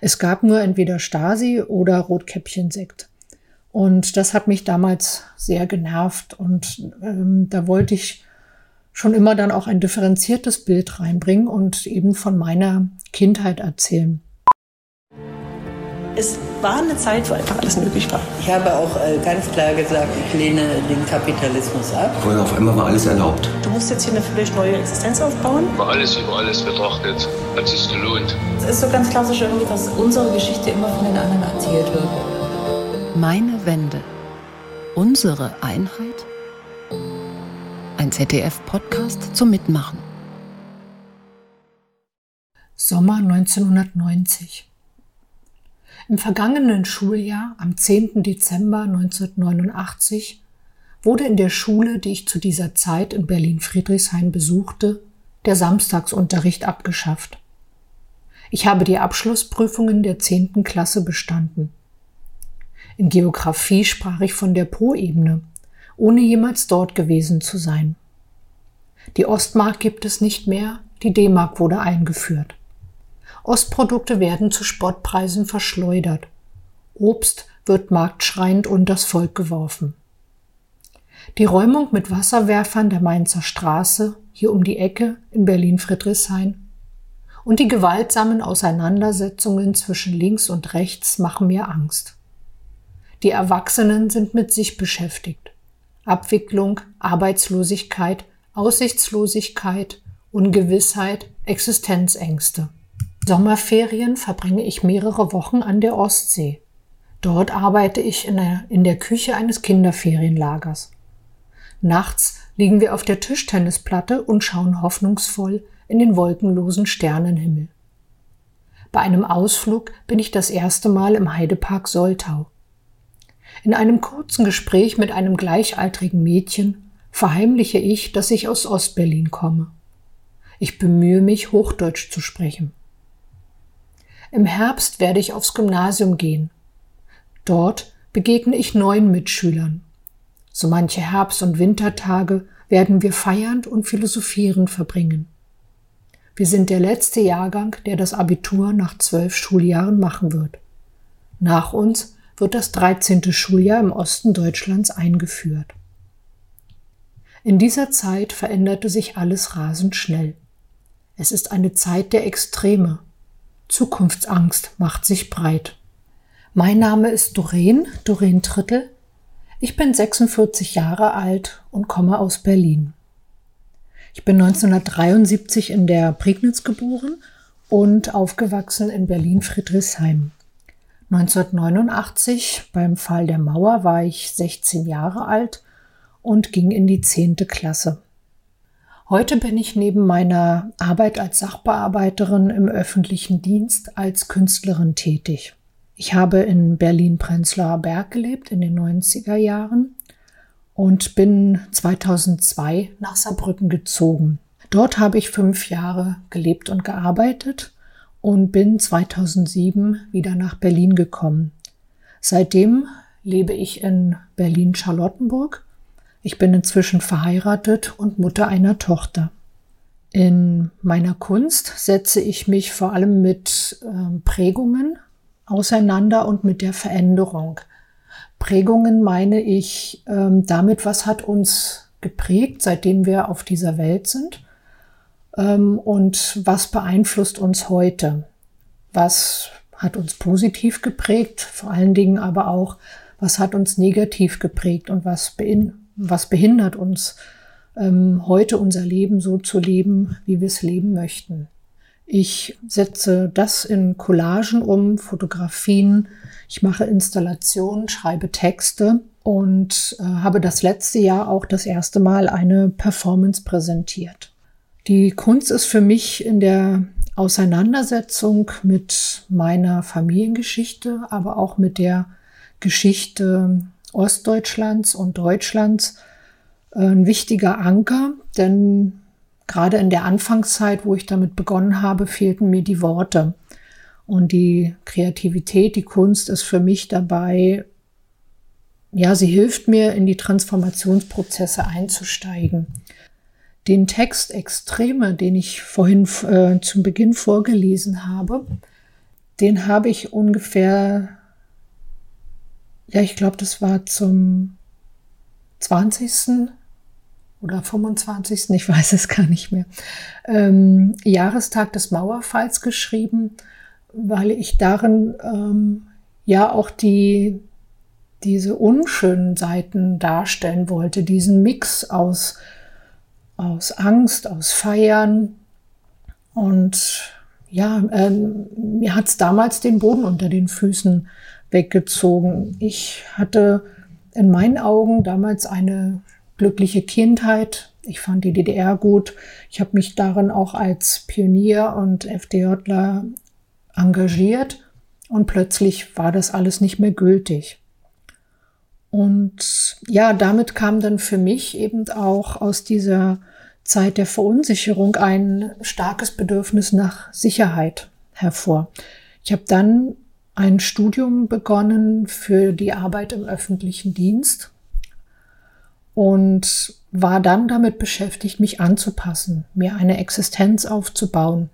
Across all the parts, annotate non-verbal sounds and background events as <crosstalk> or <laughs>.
Es gab nur entweder Stasi oder Rotkäppchensekt. Und das hat mich damals sehr genervt. Und ähm, da wollte ich schon immer dann auch ein differenziertes Bild reinbringen und eben von meiner Kindheit erzählen. Es war eine Zeit, wo einfach alles möglich war. Ich habe auch äh, ganz klar gesagt, ich lehne den Kapitalismus ab. Vorher auf einmal war alles erlaubt. Du musst jetzt hier eine völlig neue Existenz aufbauen. Über alles über alles betrachtet, hat sich gelohnt. Es ist so ganz klassisch irgendwie, dass unsere Geschichte immer von den anderen erzählt wird. Meine Wende. Unsere Einheit? Ein ZDF-Podcast zum Mitmachen. Sommer 1990. Im vergangenen Schuljahr, am 10. Dezember 1989, wurde in der Schule, die ich zu dieser Zeit in Berlin-Friedrichshain besuchte, der Samstagsunterricht abgeschafft. Ich habe die Abschlussprüfungen der 10. Klasse bestanden. In Geographie sprach ich von der Po-Ebene, ohne jemals dort gewesen zu sein. Die Ostmark gibt es nicht mehr, die D-Mark wurde eingeführt. Ostprodukte werden zu Spottpreisen verschleudert. Obst wird marktschreiend und das Volk geworfen. Die Räumung mit Wasserwerfern der Mainzer Straße, hier um die Ecke in Berlin-Friedrichshain, und die gewaltsamen Auseinandersetzungen zwischen links und rechts machen mir Angst. Die Erwachsenen sind mit sich beschäftigt. Abwicklung, Arbeitslosigkeit, Aussichtslosigkeit, Ungewissheit, Existenzängste. Sommerferien verbringe ich mehrere Wochen an der Ostsee. Dort arbeite ich in der, Küche eines Kinderferienlagers. Nachts liegen wir auf der Tischtennisplatte und schauen hoffnungsvoll in den wolkenlosen Sternenhimmel. Bei einem Ausflug bin ich das erste Mal im Heidepark Soltau. In einem kurzen Gespräch mit einem gleichaltrigen Mädchen verheimliche ich, dass ich aus Ostberlin komme. Ich bemühe mich, Hochdeutsch zu sprechen. Im Herbst werde ich aufs Gymnasium gehen. Dort begegne ich neuen Mitschülern. So manche Herbst- und Wintertage werden wir feiernd und philosophierend verbringen. Wir sind der letzte Jahrgang, der das Abitur nach zwölf Schuljahren machen wird. Nach uns wird das 13. Schuljahr im Osten Deutschlands eingeführt. In dieser Zeit veränderte sich alles rasend schnell. Es ist eine Zeit der Extreme, Zukunftsangst macht sich breit. Mein Name ist Doreen, Doreen Trittel. Ich bin 46 Jahre alt und komme aus Berlin. Ich bin 1973 in der Prignitz geboren und aufgewachsen in Berlin-Friedrichshain. 1989 beim Fall der Mauer war ich 16 Jahre alt und ging in die 10. Klasse. Heute bin ich neben meiner Arbeit als Sachbearbeiterin im öffentlichen Dienst als Künstlerin tätig. Ich habe in Berlin-Prenzlauer Berg gelebt in den 90er Jahren und bin 2002 nach Saarbrücken gezogen. Dort habe ich fünf Jahre gelebt und gearbeitet und bin 2007 wieder nach Berlin gekommen. Seitdem lebe ich in Berlin-Charlottenburg ich bin inzwischen verheiratet und Mutter einer Tochter. In meiner Kunst setze ich mich vor allem mit äh, Prägungen auseinander und mit der Veränderung. Prägungen meine ich ähm, damit, was hat uns geprägt, seitdem wir auf dieser Welt sind ähm, und was beeinflusst uns heute. Was hat uns positiv geprägt, vor allen Dingen aber auch, was hat uns negativ geprägt und was beinhaltet was behindert uns ähm, heute unser Leben so zu leben, wie wir es leben möchten. Ich setze das in Collagen um, Fotografien, ich mache Installationen, schreibe Texte und äh, habe das letzte Jahr auch das erste Mal eine Performance präsentiert. Die Kunst ist für mich in der Auseinandersetzung mit meiner Familiengeschichte, aber auch mit der Geschichte Ostdeutschlands und Deutschlands äh, ein wichtiger Anker, denn gerade in der Anfangszeit, wo ich damit begonnen habe, fehlten mir die Worte. Und die Kreativität, die Kunst ist für mich dabei, ja, sie hilft mir, in die Transformationsprozesse einzusteigen. Den Text Extreme, den ich vorhin äh, zum Beginn vorgelesen habe, den habe ich ungefähr, ja, ich glaube, das war zum 20. oder 25. ich <laughs> weiß es gar nicht mehr, ähm, Jahrestag des Mauerfalls geschrieben, weil ich darin ähm, ja auch die, diese unschönen Seiten darstellen wollte, diesen Mix aus, aus Angst, aus Feiern und ja, ähm, mir hat es damals den Boden unter den Füßen weggezogen. Ich hatte in meinen Augen damals eine glückliche Kindheit. Ich fand die DDR gut. Ich habe mich darin auch als Pionier und FDJler engagiert und plötzlich war das alles nicht mehr gültig. Und ja, damit kam dann für mich eben auch aus dieser Zeit der Verunsicherung ein starkes Bedürfnis nach Sicherheit hervor. Ich habe dann ein Studium begonnen für die Arbeit im öffentlichen Dienst und war dann damit beschäftigt, mich anzupassen, mir eine Existenz aufzubauen.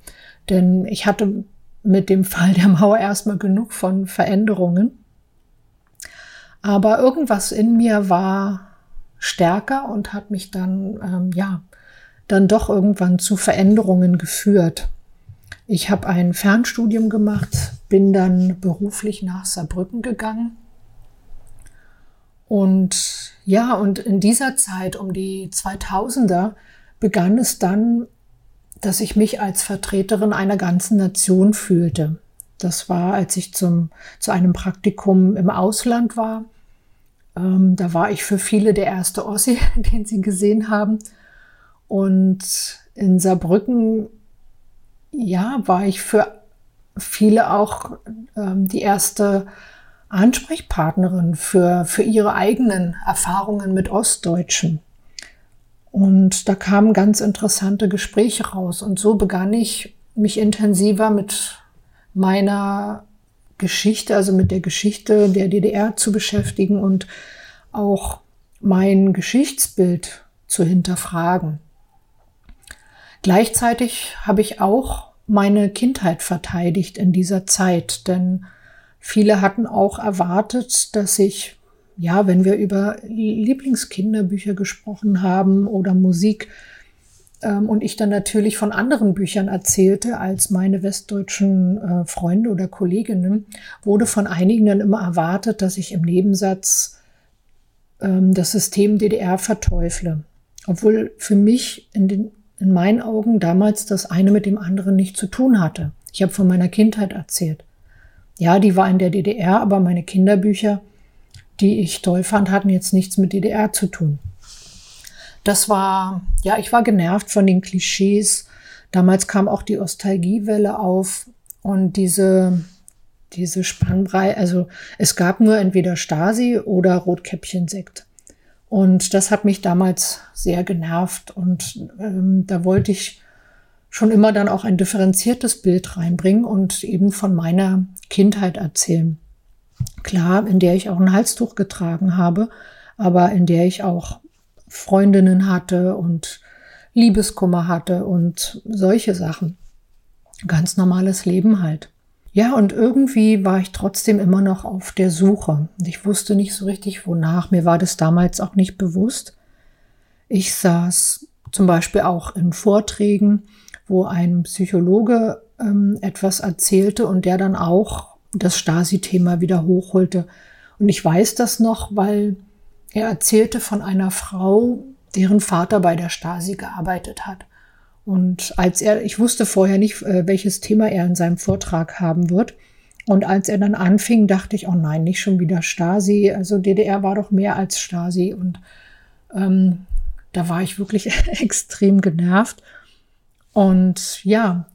Denn ich hatte mit dem Fall der Mauer erstmal genug von Veränderungen. Aber irgendwas in mir war stärker und hat mich dann, ähm, ja, dann doch irgendwann zu Veränderungen geführt. Ich habe ein Fernstudium gemacht, bin dann beruflich nach Saarbrücken gegangen. Und ja, und in dieser Zeit um die 2000er begann es dann, dass ich mich als Vertreterin einer ganzen Nation fühlte. Das war, als ich zum, zu einem Praktikum im Ausland war. Ähm, da war ich für viele der erste Ossi, <laughs> den sie gesehen haben. Und in Saarbrücken, ja, war ich für viele auch ähm, die erste Ansprechpartnerin für, für ihre eigenen Erfahrungen mit Ostdeutschen. Und da kamen ganz interessante Gespräche raus. Und so begann ich, mich intensiver mit meiner Geschichte, also mit der Geschichte der DDR zu beschäftigen und auch mein Geschichtsbild zu hinterfragen. Gleichzeitig habe ich auch meine Kindheit verteidigt in dieser Zeit, denn viele hatten auch erwartet, dass ich, ja, wenn wir über Lieblingskinderbücher gesprochen haben oder Musik, ähm, und ich dann natürlich von anderen Büchern erzählte als meine westdeutschen äh, Freunde oder Kolleginnen, wurde von einigen dann immer erwartet, dass ich im Nebensatz ähm, das System DDR verteufle. Obwohl für mich in den in meinen Augen damals das eine mit dem anderen nicht zu tun hatte. Ich habe von meiner Kindheit erzählt. Ja, die war in der DDR, aber meine Kinderbücher, die ich toll fand, hatten jetzt nichts mit DDR zu tun. Das war, ja, ich war genervt von den Klischees. Damals kam auch die Ostalgiewelle auf und diese, diese Spannbrei, also es gab nur entweder Stasi oder Rotkäppchensekt. Und das hat mich damals sehr genervt und ähm, da wollte ich schon immer dann auch ein differenziertes Bild reinbringen und eben von meiner Kindheit erzählen. Klar, in der ich auch ein Halstuch getragen habe, aber in der ich auch Freundinnen hatte und Liebeskummer hatte und solche Sachen. Ganz normales Leben halt. Ja, und irgendwie war ich trotzdem immer noch auf der Suche. Ich wusste nicht so richtig, wonach. Mir war das damals auch nicht bewusst. Ich saß zum Beispiel auch in Vorträgen, wo ein Psychologe ähm, etwas erzählte und der dann auch das Stasi-Thema wieder hochholte. Und ich weiß das noch, weil er erzählte von einer Frau, deren Vater bei der Stasi gearbeitet hat. Und als er, ich wusste vorher nicht, äh, welches Thema er in seinem Vortrag haben wird. Und als er dann anfing, dachte ich, oh nein, nicht schon wieder Stasi. Also DDR war doch mehr als Stasi. Und ähm, da war ich wirklich <laughs> extrem genervt. Und ja,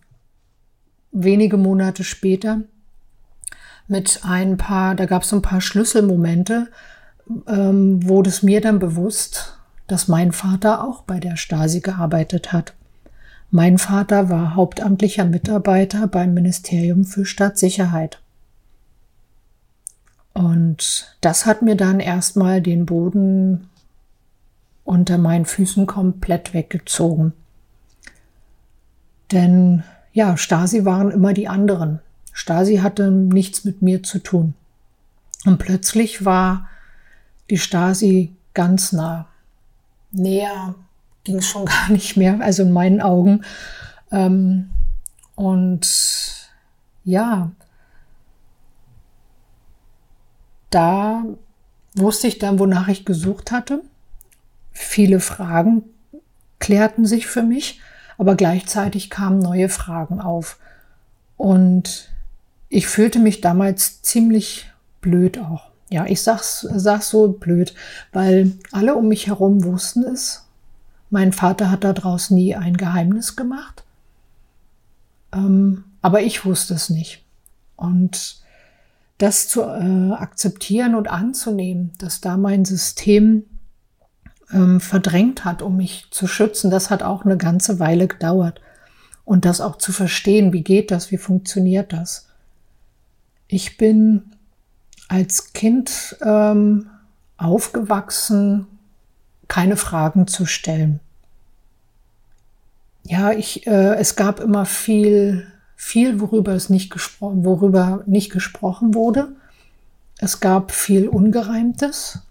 wenige Monate später mit ein paar, da gab es ein paar Schlüsselmomente, ähm, wurde es mir dann bewusst, dass mein Vater auch bei der Stasi gearbeitet hat. Mein Vater war hauptamtlicher Mitarbeiter beim Ministerium für Staatssicherheit. Und das hat mir dann erstmal den Boden unter meinen Füßen komplett weggezogen. Denn ja, Stasi waren immer die anderen. Stasi hatte nichts mit mir zu tun. Und plötzlich war die Stasi ganz nah. Näher ging es schon gar nicht mehr, also in meinen Augen. Ähm, und ja, da wusste ich dann, wonach ich gesucht hatte. Viele Fragen klärten sich für mich, aber gleichzeitig kamen neue Fragen auf. Und ich fühlte mich damals ziemlich blöd auch. Ja, ich sag's, sag's so blöd, weil alle um mich herum wussten es. Mein Vater hat daraus nie ein Geheimnis gemacht. Ähm, aber ich wusste es nicht. Und das zu äh, akzeptieren und anzunehmen, dass da mein System ähm, verdrängt hat, um mich zu schützen, das hat auch eine ganze Weile gedauert. Und das auch zu verstehen, wie geht das, wie funktioniert das. Ich bin als Kind ähm, aufgewachsen, keine Fragen zu stellen. Ja, ich, äh, es gab immer viel viel, worüber es nicht gesprochen, worüber nicht gesprochen wurde. Es gab viel Ungereimtes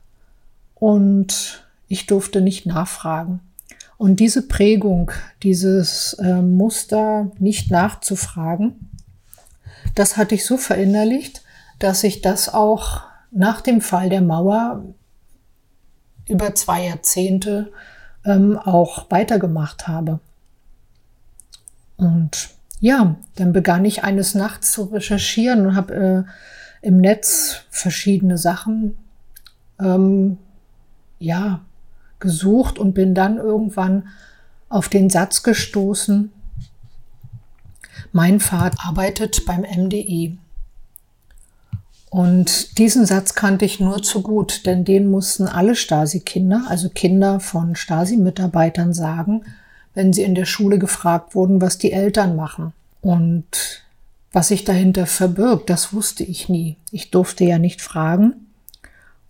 und ich durfte nicht nachfragen. Und diese Prägung, dieses äh, Muster, nicht nachzufragen, das hatte ich so verinnerlicht, dass ich das auch nach dem Fall der Mauer über zwei Jahrzehnte ähm, auch weitergemacht habe. Und ja, dann begann ich eines Nachts zu recherchieren und habe äh, im Netz verschiedene Sachen ähm, ja gesucht und bin dann irgendwann auf den Satz gestoßen. Mein Vater arbeitet beim MDI. Und diesen Satz kannte ich nur zu gut, denn den mussten alle Stasi-Kinder, also Kinder von Stasi-Mitarbeitern sagen, wenn sie in der Schule gefragt wurden, was die Eltern machen. Und was sich dahinter verbirgt, das wusste ich nie. Ich durfte ja nicht fragen.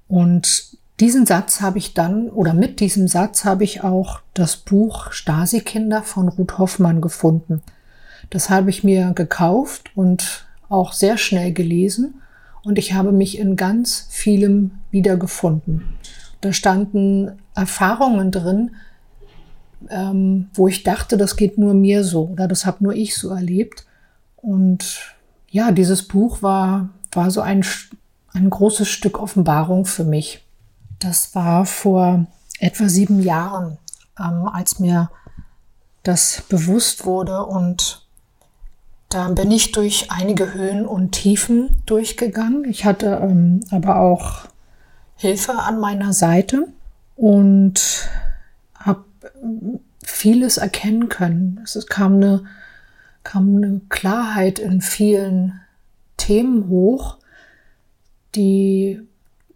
Und diesen Satz habe ich dann, oder mit diesem Satz habe ich auch das Buch Stasi-Kinder von Ruth Hoffmann gefunden. Das habe ich mir gekauft und auch sehr schnell gelesen. Und ich habe mich in ganz vielem wiedergefunden. Da standen Erfahrungen drin, ähm, wo ich dachte, das geht nur mir so oder das habe nur ich so erlebt. Und ja, dieses Buch war, war so ein, ein großes Stück Offenbarung für mich. Das war vor etwa sieben Jahren, ähm, als mir das bewusst wurde und da bin ich durch einige Höhen und Tiefen durchgegangen. Ich hatte ähm, aber auch Hilfe an meiner Seite und vieles erkennen können. Es kam eine, kam eine Klarheit in vielen Themen hoch, die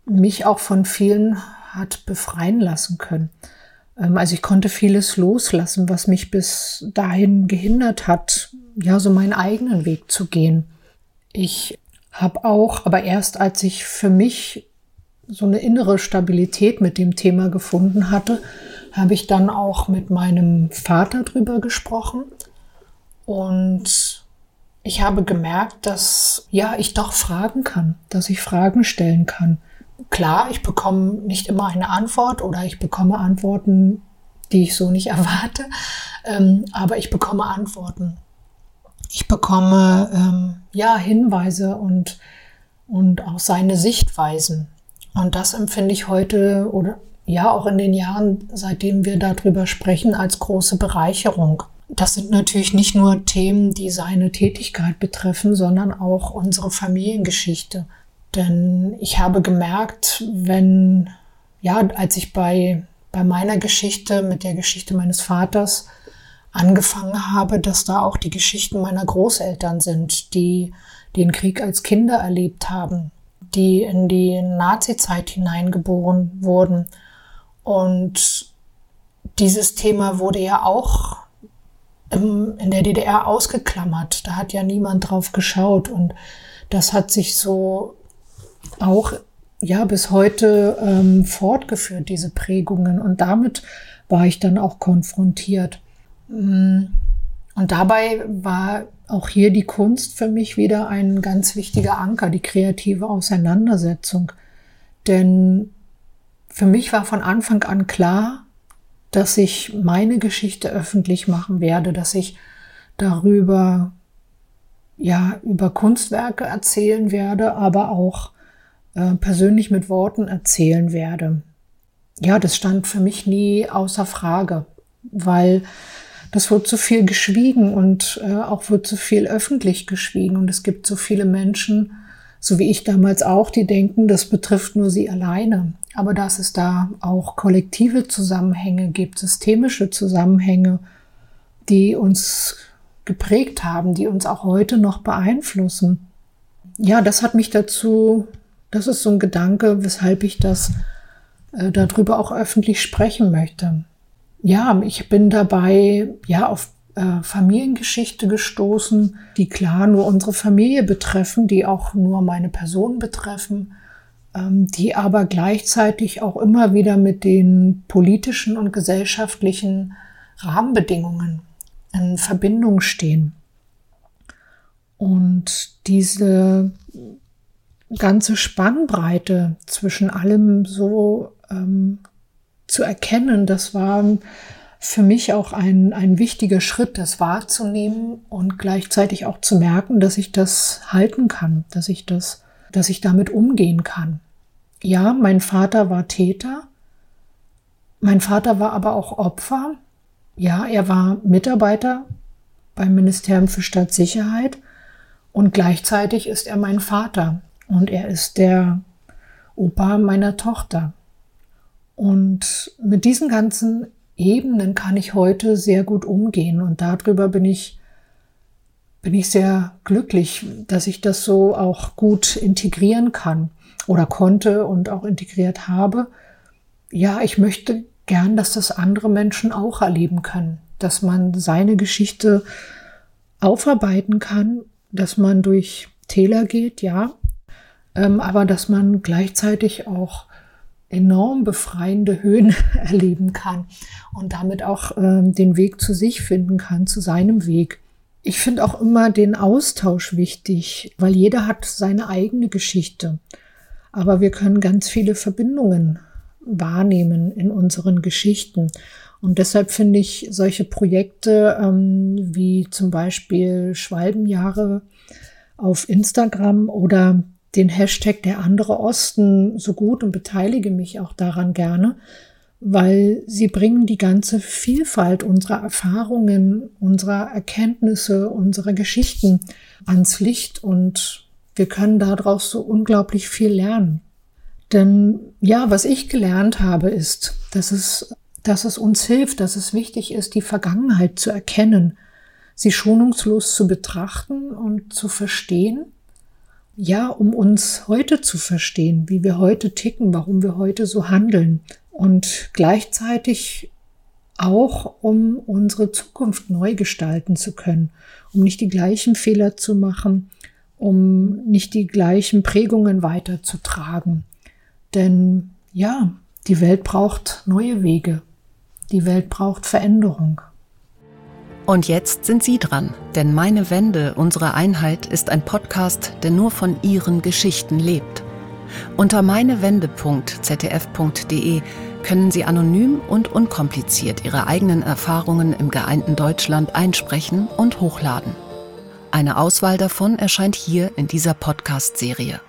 mich auch von vielen hat befreien lassen können. Ähm, also ich konnte vieles loslassen, was mich bis dahin gehindert hat, ja, so meinen eigenen Weg zu gehen. Ich habe auch, aber erst als ich für mich so eine innere Stabilität mit dem Thema gefunden hatte, habe ich dann auch mit meinem Vater drüber gesprochen und ich habe gemerkt, dass ja, ich doch fragen kann, dass ich Fragen stellen kann. Klar, ich bekomme nicht immer eine Antwort oder ich bekomme Antworten, die ich so nicht <laughs> erwarte, ähm, aber ich bekomme Antworten. Ich bekomme ähm, ja Hinweise und und auch seine Sichtweisen. Und das empfinde ich heute oder ja auch in den Jahren, seitdem wir darüber sprechen, als große Bereicherung. Das sind natürlich nicht nur Themen, die seine Tätigkeit betreffen, sondern auch unsere Familiengeschichte. Denn ich habe gemerkt, wenn, ja, als ich bei, bei meiner Geschichte, mit der Geschichte meines Vaters angefangen habe, dass da auch die Geschichten meiner Großeltern sind, die den Krieg als Kinder erlebt haben, die in die Nazizeit hineingeboren wurden und dieses Thema wurde ja auch im, in der DDR ausgeklammert. Da hat ja niemand drauf geschaut. Und das hat sich so auch ja bis heute ähm, fortgeführt, diese Prägungen. Und damit war ich dann auch konfrontiert. Mm. Und dabei war auch hier die Kunst für mich wieder ein ganz wichtiger Anker, die kreative Auseinandersetzung. Denn für mich war von Anfang an klar, dass ich meine Geschichte öffentlich machen werde, dass ich darüber, ja, über Kunstwerke erzählen werde, aber auch äh, persönlich mit Worten erzählen werde. Ja, das stand für mich nie außer Frage, weil das wird zu viel geschwiegen und äh, auch wird zu viel öffentlich geschwiegen. Und es gibt so viele Menschen, so wie ich damals auch, die denken, das betrifft nur sie alleine. Aber dass es da auch kollektive Zusammenhänge gibt, systemische Zusammenhänge, die uns geprägt haben, die uns auch heute noch beeinflussen. Ja, das hat mich dazu, das ist so ein Gedanke, weshalb ich das äh, darüber auch öffentlich sprechen möchte ja, ich bin dabei ja auf äh, Familiengeschichte gestoßen, die klar nur unsere Familie betreffen, die auch nur meine Person betreffen, ähm, die aber gleichzeitig auch immer wieder mit den politischen und gesellschaftlichen Rahmenbedingungen in Verbindung stehen. Und diese ganze Spannbreite zwischen allem so ähm, zu erkennen, das war für mich auch ein, ein wichtiger Schritt, das wahrzunehmen und gleichzeitig auch zu merken, dass ich das halten kann, dass ich das, dass ich damit umgehen kann. Ja, mein Vater war Täter. Mein Vater war aber auch Opfer. Ja, er war Mitarbeiter beim Ministerium für Staatssicherheit und gleichzeitig ist er mein Vater und er ist der Opa meiner Tochter. Und mit diesen ganzen Ebenen kann ich heute sehr gut umgehen und darüber bin ich bin ich sehr glücklich, dass ich das so auch gut integrieren kann oder konnte und auch integriert habe. Ja, ich möchte gern, dass das andere Menschen auch erleben können, dass man seine Geschichte aufarbeiten kann, dass man durch Täler geht, ja, ähm, aber dass man gleichzeitig auch enorm befreiende Höhen <laughs> erleben kann und damit auch ähm, den Weg zu sich finden kann, zu seinem Weg. Ich finde auch immer den Austausch wichtig, weil jeder hat seine eigene Geschichte. Aber wir können ganz viele Verbindungen wahrnehmen in unseren Geschichten. Und deshalb finde ich solche Projekte ähm, wie zum Beispiel Schwalbenjahre auf Instagram oder den Hashtag der andere Osten so gut und beteilige mich auch daran gerne, weil sie bringen die ganze Vielfalt unserer Erfahrungen, unserer Erkenntnisse, unserer Geschichten ans Licht und wir können daraus so unglaublich viel lernen. Denn ja, was ich gelernt habe, ist, dass es, dass es uns hilft, dass es wichtig ist, die Vergangenheit zu erkennen, sie schonungslos zu betrachten und zu verstehen ja, um uns heute zu verstehen, wie wir heute ticken, warum wir heute so handeln und gleichzeitig auch, um unsere Zukunft neu gestalten zu können, um nicht die gleichen Fehler zu machen, um nicht die gleichen Prägungen weiterzutragen. Denn ja, die Welt braucht neue Wege. Die Welt braucht Veränderung. Und jetzt sind Sie dran, denn Meine Wende, unsere Einheit ist ein Podcast, der nur von Ihren Geschichten lebt. Unter meinewende.ztf.de können Sie anonym und unkompliziert Ihre eigenen Erfahrungen im geeinten Deutschland einsprechen und hochladen. Eine Auswahl davon erscheint hier in dieser Podcast-Serie.